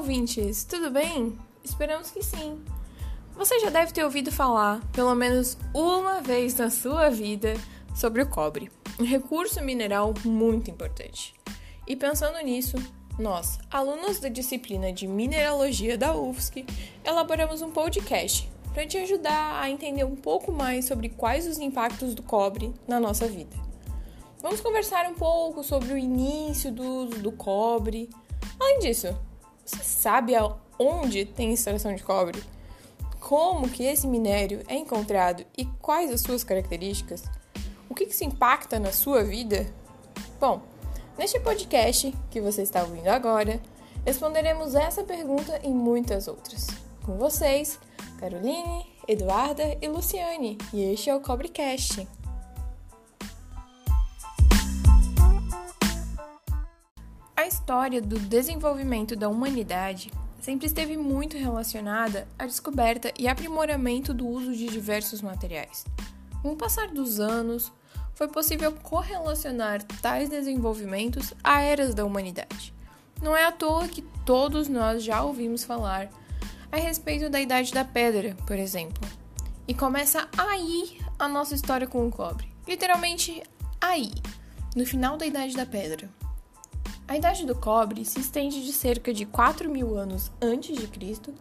ouvintes, tudo bem? Esperamos que sim. Você já deve ter ouvido falar, pelo menos uma vez na sua vida, sobre o cobre, um recurso mineral muito importante. E pensando nisso, nós, alunos da disciplina de Mineralogia da UFSC, elaboramos um podcast para te ajudar a entender um pouco mais sobre quais os impactos do cobre na nossa vida. Vamos conversar um pouco sobre o início do uso do cobre. Além disso, você sabe aonde tem extração de cobre? Como que esse minério é encontrado e quais as suas características? O que, que se impacta na sua vida? Bom, neste podcast que você está ouvindo agora, responderemos essa pergunta e muitas outras. Com vocês, Caroline, Eduarda e Luciane, e este é o Cobrecast. História do desenvolvimento da humanidade sempre esteve muito relacionada à descoberta e aprimoramento do uso de diversos materiais. Com o passar dos anos, foi possível correlacionar tais desenvolvimentos a eras da humanidade. Não é à toa que todos nós já ouvimos falar a respeito da Idade da Pedra, por exemplo. E começa aí a nossa história com o cobre. Literalmente aí, no final da Idade da Pedra. A idade do cobre se estende de cerca de 4 mil anos antes de Cristo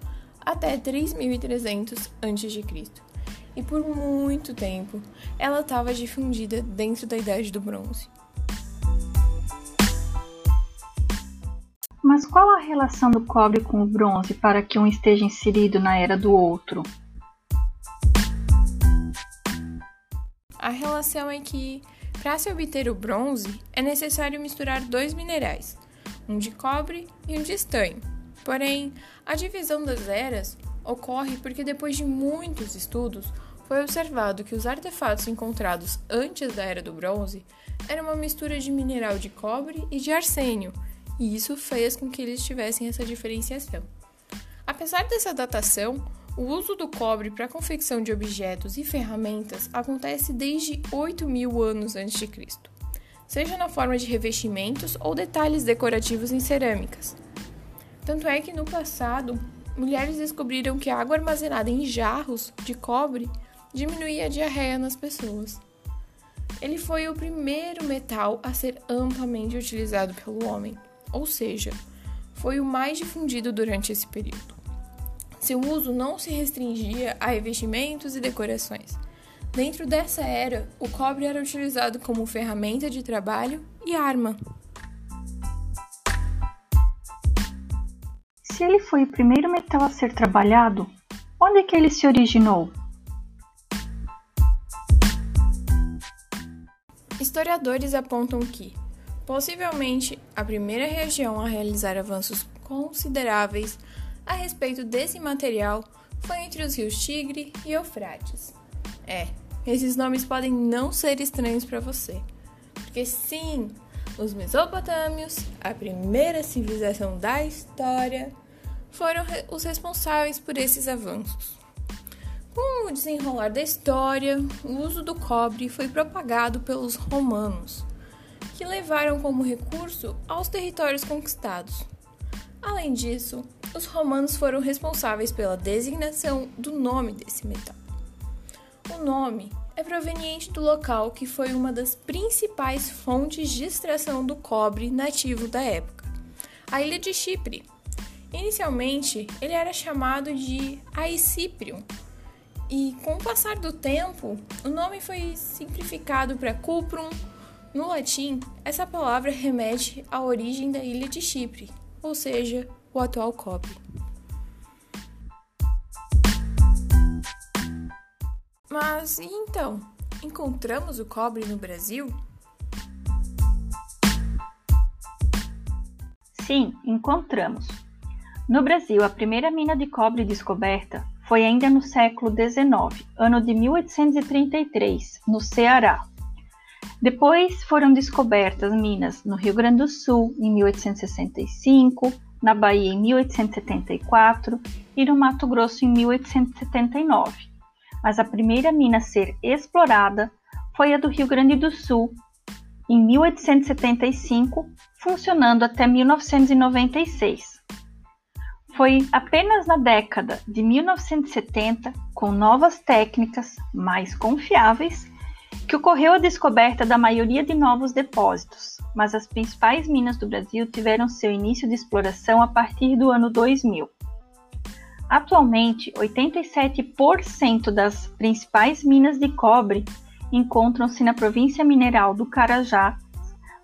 até 3.300 antes de Cristo. E por muito tempo ela estava difundida dentro da idade do bronze. Mas qual a relação do cobre com o bronze para que um esteja inserido na era do outro? A relação é que para se obter o bronze, é necessário misturar dois minerais, um de cobre e um de estanho. Porém, a divisão das eras ocorre porque depois de muitos estudos, foi observado que os artefatos encontrados antes da era do bronze eram uma mistura de mineral de cobre e de arsênio, e isso fez com que eles tivessem essa diferenciação. Apesar dessa datação, o uso do cobre para a confecção de objetos e ferramentas acontece desde 8 mil anos antes de Cristo, seja na forma de revestimentos ou detalhes decorativos em cerâmicas. Tanto é que no passado, mulheres descobriram que a água armazenada em jarros de cobre diminuía a diarreia nas pessoas. Ele foi o primeiro metal a ser amplamente utilizado pelo homem, ou seja, foi o mais difundido durante esse período. Seu uso não se restringia a revestimentos e decorações. Dentro dessa era, o cobre era utilizado como ferramenta de trabalho e arma. Se ele foi o primeiro metal a ser trabalhado, onde é que ele se originou? Historiadores apontam que, possivelmente, a primeira região a realizar avanços consideráveis a respeito desse material foi entre os rios Tigre e Eufrates. É, esses nomes podem não ser estranhos para você, porque sim, os Mesopotâmios, a primeira civilização da história, foram os responsáveis por esses avanços. Com o desenrolar da história, o uso do cobre foi propagado pelos romanos, que levaram como recurso aos territórios conquistados. Além disso, os romanos foram responsáveis pela designação do nome desse metal. O nome é proveniente do local que foi uma das principais fontes de extração do cobre nativo da época, a ilha de Chipre. Inicialmente, ele era chamado de Aiciprium, e com o passar do tempo, o nome foi simplificado para Cuprum. No latim, essa palavra remete à origem da ilha de Chipre, ou seja, o atual cobre. Mas e então? Encontramos o cobre no Brasil? Sim, encontramos. No Brasil, a primeira mina de cobre descoberta foi ainda no século XIX, ano de 1833, no Ceará. Depois foram descobertas minas no Rio Grande do Sul, em 1865, na Bahia em 1874 e no Mato Grosso em 1879. Mas a primeira mina a ser explorada foi a do Rio Grande do Sul, em 1875, funcionando até 1996. Foi apenas na década de 1970, com novas técnicas mais confiáveis, que ocorreu a descoberta da maioria de novos depósitos, mas as principais minas do Brasil tiveram seu início de exploração a partir do ano 2000. Atualmente, 87% das principais minas de cobre encontram-se na província mineral do Carajá,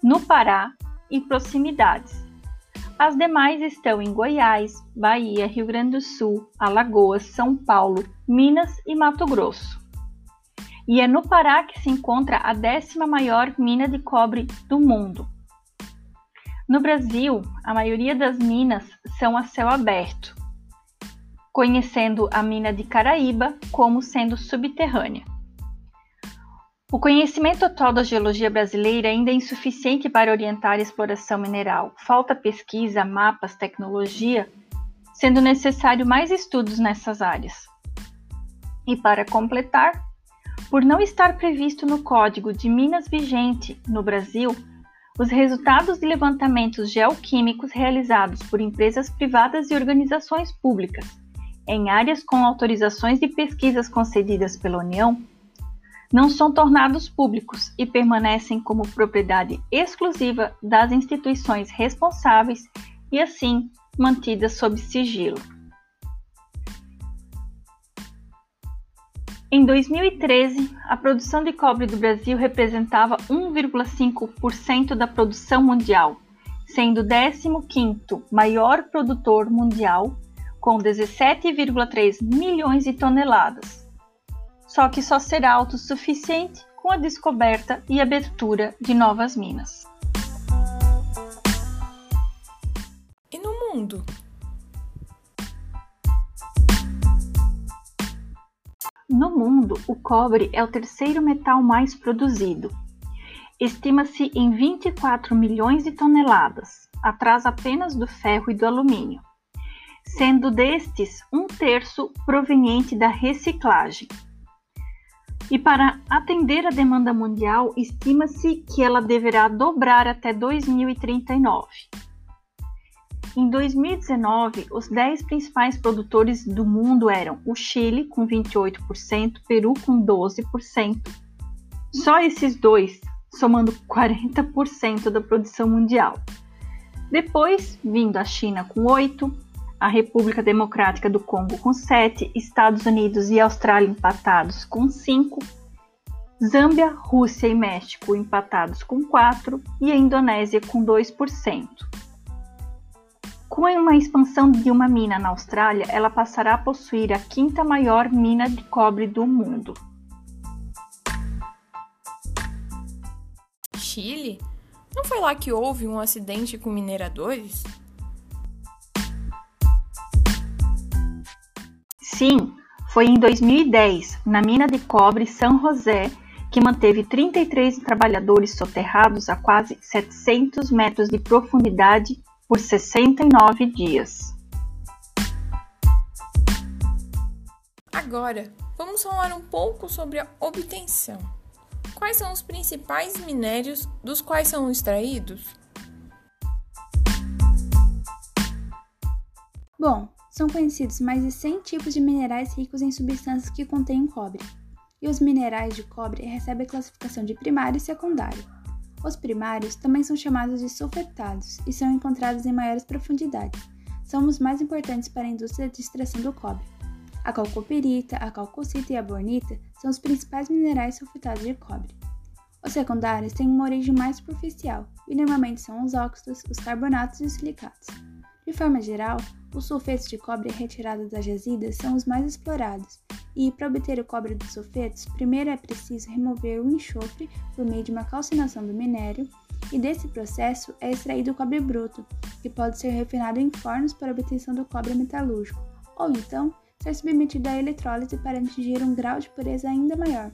no Pará e proximidades. As demais estão em Goiás, Bahia, Rio Grande do Sul, Alagoas, São Paulo, Minas e Mato Grosso. E é no Pará que se encontra a décima maior mina de cobre do mundo. No Brasil, a maioria das minas são a céu aberto, conhecendo a mina de Caraíba como sendo subterrânea. O conhecimento atual da geologia brasileira ainda é insuficiente para orientar a exploração mineral. Falta pesquisa, mapas, tecnologia, sendo necessário mais estudos nessas áreas. E para completar, por não estar previsto no Código de Minas vigente no Brasil, os resultados de levantamentos geoquímicos realizados por empresas privadas e organizações públicas em áreas com autorizações de pesquisas concedidas pela União não são tornados públicos e permanecem como propriedade exclusiva das instituições responsáveis e, assim, mantidas sob sigilo. Em 2013, a produção de cobre do Brasil representava 1,5% da produção mundial, sendo o 15º maior produtor mundial, com 17,3 milhões de toneladas só que só será autossuficiente com a descoberta e abertura de novas minas. E no mundo? No mundo, o cobre é o terceiro metal mais produzido. Estima-se em 24 milhões de toneladas, atrás apenas do ferro e do alumínio, sendo destes um terço proveniente da reciclagem. E para atender a demanda mundial, estima-se que ela deverá dobrar até 2039. Em 2019, os 10 principais produtores do mundo eram o Chile, com 28%, Peru, com 12%. Só esses dois, somando 40% da produção mundial. Depois, vindo a China com 8%, a República Democrática do Congo com 7, Estados Unidos e Austrália empatados com 5, Zâmbia, Rússia e México empatados com 4 e a Indonésia com 2%. Com uma expansão de uma mina na Austrália, ela passará a possuir a quinta maior mina de cobre do mundo. Chile? Não foi lá que houve um acidente com mineradores? Sim, foi em 2010, na mina de cobre São José, que manteve 33 trabalhadores soterrados a quase 700 metros de profundidade por 69 dias. Agora, vamos falar um pouco sobre a obtenção. Quais são os principais minérios dos quais são extraídos? Bom, são conhecidos mais de 100 tipos de minerais ricos em substâncias que contêm cobre. E os minerais de cobre recebem a classificação de primário e secundário. Os primários também são chamados de sulfetados e são encontrados em maiores profundidades. São os mais importantes para a indústria de extração do cobre. A calcoperita, a calcocita e a bornita são os principais minerais sulfetados de cobre. Os secundários têm uma origem mais superficial e normalmente são os óxidos, os carbonatos e os silicatos. De forma geral, os sulfetos de cobre retirados das jazidas são os mais explorados, e para obter o cobre dos sulfetos, primeiro é preciso remover o enxofre por meio de uma calcinação do minério, e desse processo é extraído o cobre bruto, que pode ser refinado em fornos para obtenção do cobre metalúrgico, ou então ser submetido à eletrólise para atingir um grau de pureza ainda maior.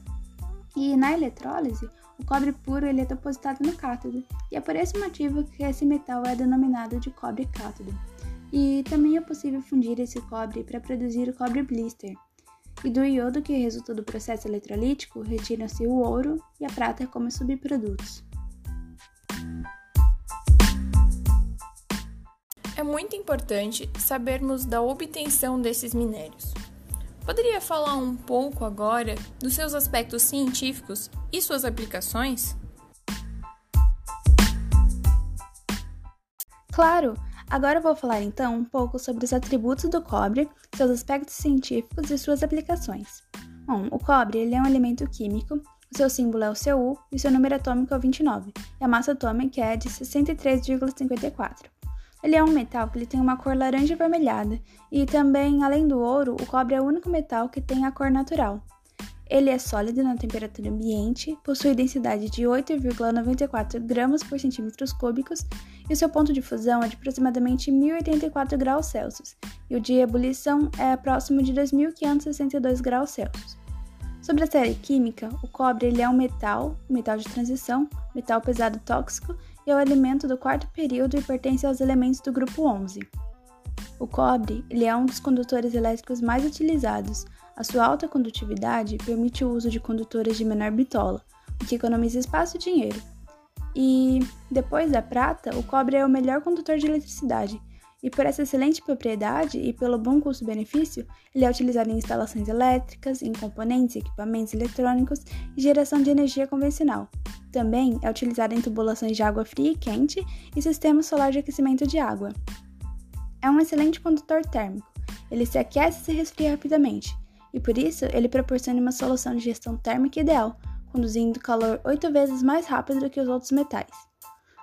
E na eletrólise, o cobre puro ele é depositado no cátodo, e é por esse motivo que esse metal é denominado de cobre cátodo. E também é possível fundir esse cobre para produzir o cobre blister. E do iodo que resulta do processo eletrolítico, retiram-se o ouro e a prata como subprodutos. É é muito importante sabermos da obtenção desses minérios. Poderia falar um pouco agora dos seus aspectos científicos e suas aplicações? Claro! Agora vou falar então um pouco sobre os atributos do cobre, seus aspectos científicos e suas aplicações. Bom, o cobre ele é um elemento químico, o seu símbolo é o Cu e seu número atômico é o 29, e a massa atômica é de 63,54. Ele é um metal que ele tem uma cor laranja avermelhada, e também, além do ouro, o cobre é o único metal que tem a cor natural. Ele é sólido na temperatura ambiente, possui densidade de 8,94 gramas por centímetros cúbicos e seu ponto de fusão é de aproximadamente 1084 graus Celsius, e o de ebulição é próximo de 2562 graus Celsius. Sobre a série química, o cobre ele é um metal, metal de transição, metal pesado tóxico e é o elemento do quarto período e pertence aos elementos do grupo 11. O cobre ele é um dos condutores elétricos mais utilizados. A sua alta condutividade permite o uso de condutores de menor bitola, o que economiza espaço e dinheiro. E, depois da prata, o cobre é o melhor condutor de eletricidade, e por essa excelente propriedade e pelo bom custo-benefício, ele é utilizado em instalações elétricas, em componentes e equipamentos eletrônicos e geração de energia convencional. Também é utilizado em tubulações de água fria e quente e sistemas solar de aquecimento de água. É um excelente condutor térmico. Ele se aquece e se resfria rapidamente, e por isso ele proporciona uma solução de gestão térmica ideal, conduzindo calor oito vezes mais rápido do que os outros metais.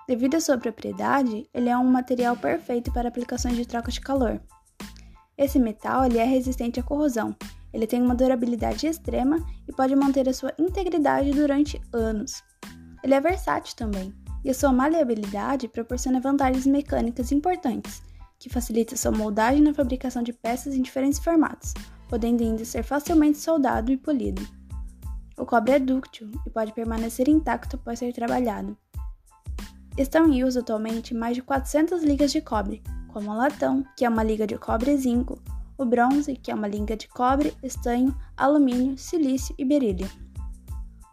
Devido à sua propriedade, ele é um material perfeito para aplicações de troca de calor. Esse metal ele é resistente à corrosão, ele tem uma durabilidade extrema e pode manter a sua integridade durante anos. Ele é versátil também, e a sua maleabilidade proporciona vantagens mecânicas importantes, que facilita sua moldagem na fabricação de peças em diferentes formatos, podendo ainda ser facilmente soldado e polido. O cobre é dúctil e pode permanecer intacto após ser trabalhado. Estão em uso atualmente mais de 400 ligas de cobre, como o latão, que é uma liga de cobre e zinco, o bronze, que é uma liga de cobre, estanho, alumínio, silício e berílio.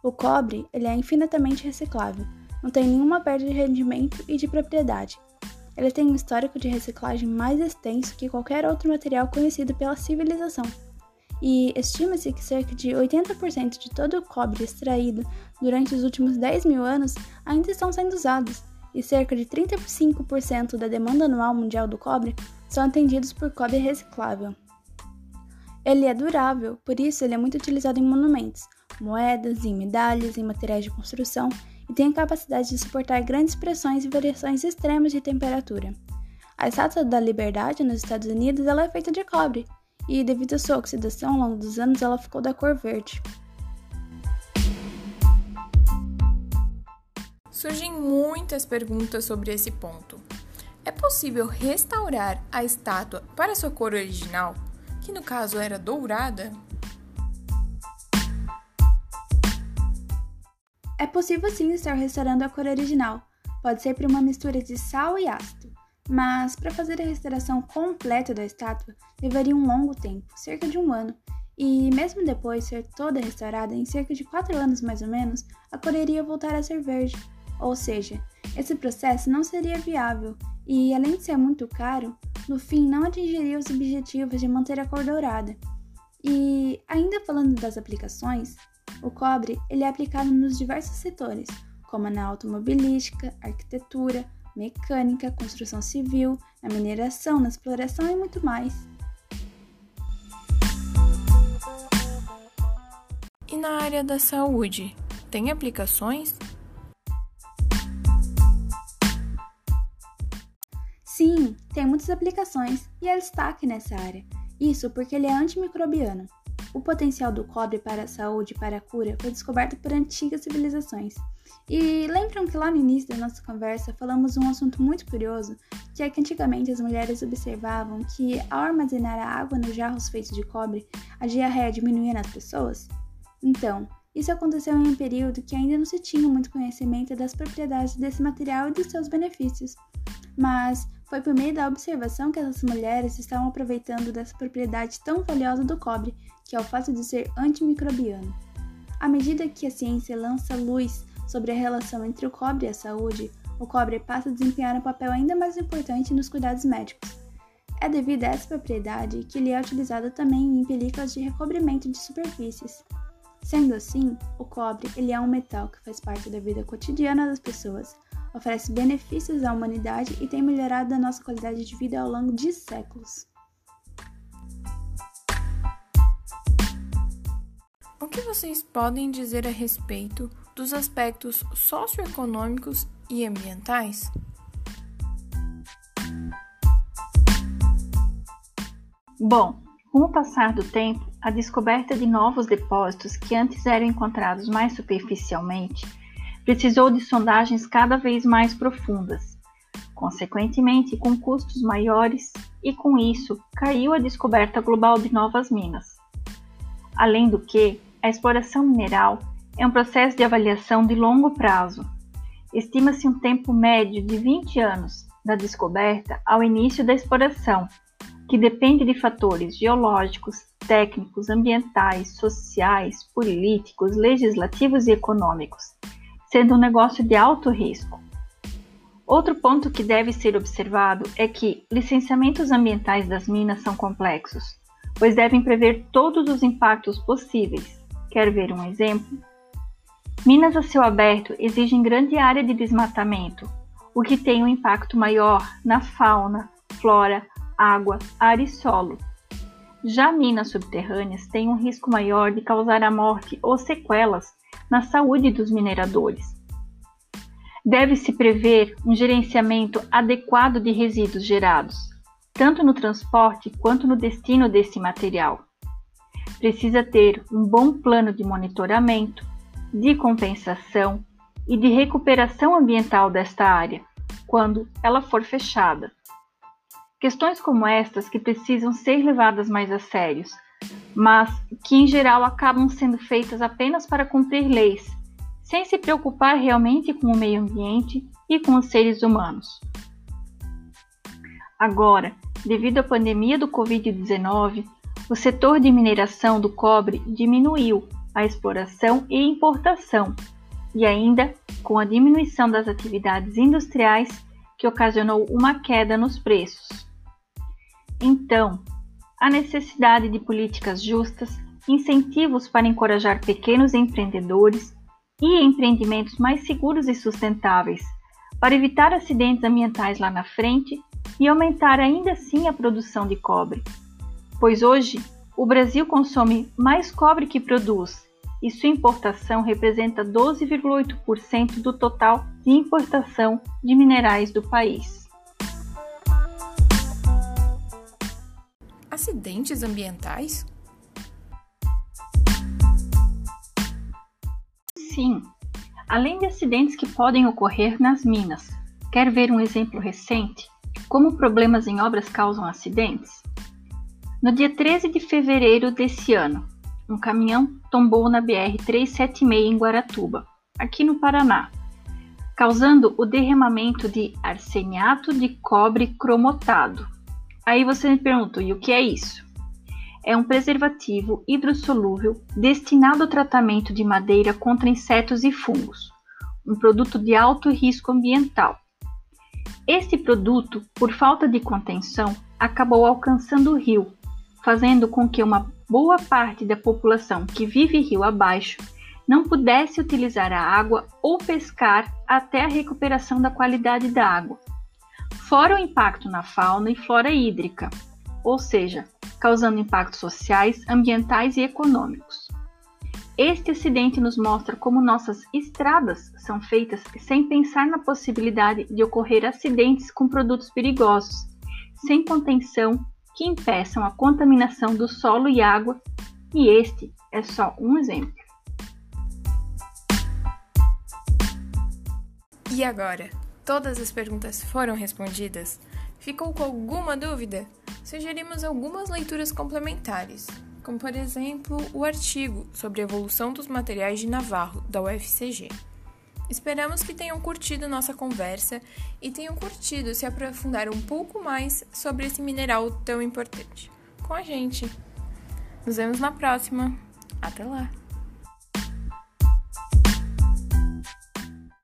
O cobre ele é infinitamente reciclável, não tem nenhuma perda de rendimento e de propriedade. Ele tem um histórico de reciclagem mais extenso que qualquer outro material conhecido pela civilização. E estima-se que cerca de 80% de todo o cobre extraído durante os últimos 10 mil anos ainda estão sendo usados, e cerca de 35% da demanda anual mundial do cobre são atendidos por cobre reciclável. Ele é durável, por isso ele é muito utilizado em monumentos, moedas, em medalhas, em materiais de construção e tem a capacidade de suportar grandes pressões e variações extremas de temperatura. A estátua da Liberdade nos Estados Unidos ela é feita de cobre e, devido à sua oxidação ao longo dos anos, ela ficou da cor verde. Surgem muitas perguntas sobre esse ponto. É possível restaurar a estátua para sua cor original, que no caso era dourada? É possível sim estar restaurando a cor original. Pode ser por uma mistura de sal e ácido. Mas para fazer a restauração completa da estátua levaria um longo tempo, cerca de um ano, e mesmo depois ser toda restaurada, em cerca de 4 anos mais ou menos, a cor iria voltar a ser verde. Ou seja, esse processo não seria viável e, além de ser muito caro, no fim não atingiria os objetivos de manter a cor dourada. E, ainda falando das aplicações, o cobre ele é aplicado nos diversos setores, como na automobilística, arquitetura, mecânica, construção civil, na mineração, na exploração e muito mais. E na área da saúde, tem aplicações? Sim, tem muitas aplicações e é destaque nessa área. Isso porque ele é antimicrobiano. O potencial do cobre para a saúde e para a cura foi descoberto por antigas civilizações. E lembram que lá no início da nossa conversa falamos um assunto muito curioso, que é que antigamente as mulheres observavam que ao armazenar a água nos jarros feitos de cobre, a diarreia diminuía nas pessoas? Então, isso aconteceu em um período que ainda não se tinha muito conhecimento das propriedades desse material e dos seus benefícios. Mas foi por meio da observação que essas mulheres estavam aproveitando dessa propriedade tão valiosa do cobre, que é o fato de ser antimicrobiano. À medida que a ciência lança luz sobre a relação entre o cobre e a saúde, o cobre passa a desempenhar um papel ainda mais importante nos cuidados médicos. É devido a essa propriedade que ele é utilizado também em películas de recobrimento de superfícies. Sendo assim, o cobre ele é um metal que faz parte da vida cotidiana das pessoas, oferece benefícios à humanidade e tem melhorado a nossa qualidade de vida ao longo de séculos. O que vocês podem dizer a respeito dos aspectos socioeconômicos e ambientais? Bom, com o passar do tempo, a descoberta de novos depósitos que antes eram encontrados mais superficialmente precisou de sondagens cada vez mais profundas, consequentemente com custos maiores, e com isso caiu a descoberta global de novas minas. Além do que, a exploração mineral é um processo de avaliação de longo prazo. Estima-se um tempo médio de 20 anos da descoberta ao início da exploração, que depende de fatores geológicos, técnicos, ambientais, sociais, políticos, legislativos e econômicos, sendo um negócio de alto risco. Outro ponto que deve ser observado é que licenciamentos ambientais das minas são complexos, pois devem prever todos os impactos possíveis. Quer ver um exemplo? Minas a céu aberto exigem grande área de desmatamento, o que tem um impacto maior na fauna, flora, água, ar e solo. Já minas subterrâneas têm um risco maior de causar a morte ou sequelas na saúde dos mineradores. Deve-se prever um gerenciamento adequado de resíduos gerados, tanto no transporte quanto no destino desse material. Precisa ter um bom plano de monitoramento, de compensação e de recuperação ambiental desta área, quando ela for fechada. Questões como estas que precisam ser levadas mais a sérios, mas que em geral acabam sendo feitas apenas para cumprir leis, sem se preocupar realmente com o meio ambiente e com os seres humanos. Agora, devido à pandemia do Covid-19, o setor de mineração do cobre diminuiu a exploração e importação, e ainda com a diminuição das atividades industriais que ocasionou uma queda nos preços. Então, a necessidade de políticas justas, incentivos para encorajar pequenos empreendedores e empreendimentos mais seguros e sustentáveis, para evitar acidentes ambientais lá na frente e aumentar ainda assim a produção de cobre. Pois hoje, o Brasil consome mais cobre que produz e sua importação representa 12,8% do total de importação de minerais do país. acidentes ambientais? Sim, além de acidentes que podem ocorrer nas minas. Quer ver um exemplo recente? Como problemas em obras causam acidentes? No dia 13 de fevereiro desse ano, um caminhão tombou na BR-376 em Guaratuba, aqui no Paraná, causando o derramamento de arseniato de cobre cromotado, Aí você me pergunta, e o que é isso? É um preservativo hidrossolúvel destinado ao tratamento de madeira contra insetos e fungos, um produto de alto risco ambiental. Este produto, por falta de contenção, acabou alcançando o rio, fazendo com que uma boa parte da população que vive rio abaixo não pudesse utilizar a água ou pescar até a recuperação da qualidade da água fora o impacto na fauna e flora hídrica, ou seja, causando impactos sociais, ambientais e econômicos. Este acidente nos mostra como nossas estradas são feitas sem pensar na possibilidade de ocorrer acidentes com produtos perigosos, sem contenção que impeçam a contaminação do solo e água, e este é só um exemplo. E agora? Todas as perguntas foram respondidas? Ficou com alguma dúvida? Sugerimos algumas leituras complementares, como por exemplo o artigo sobre a evolução dos materiais de Navarro, da UFCG. Esperamos que tenham curtido nossa conversa e tenham curtido se aprofundar um pouco mais sobre esse mineral tão importante. Com a gente! Nos vemos na próxima! Até lá!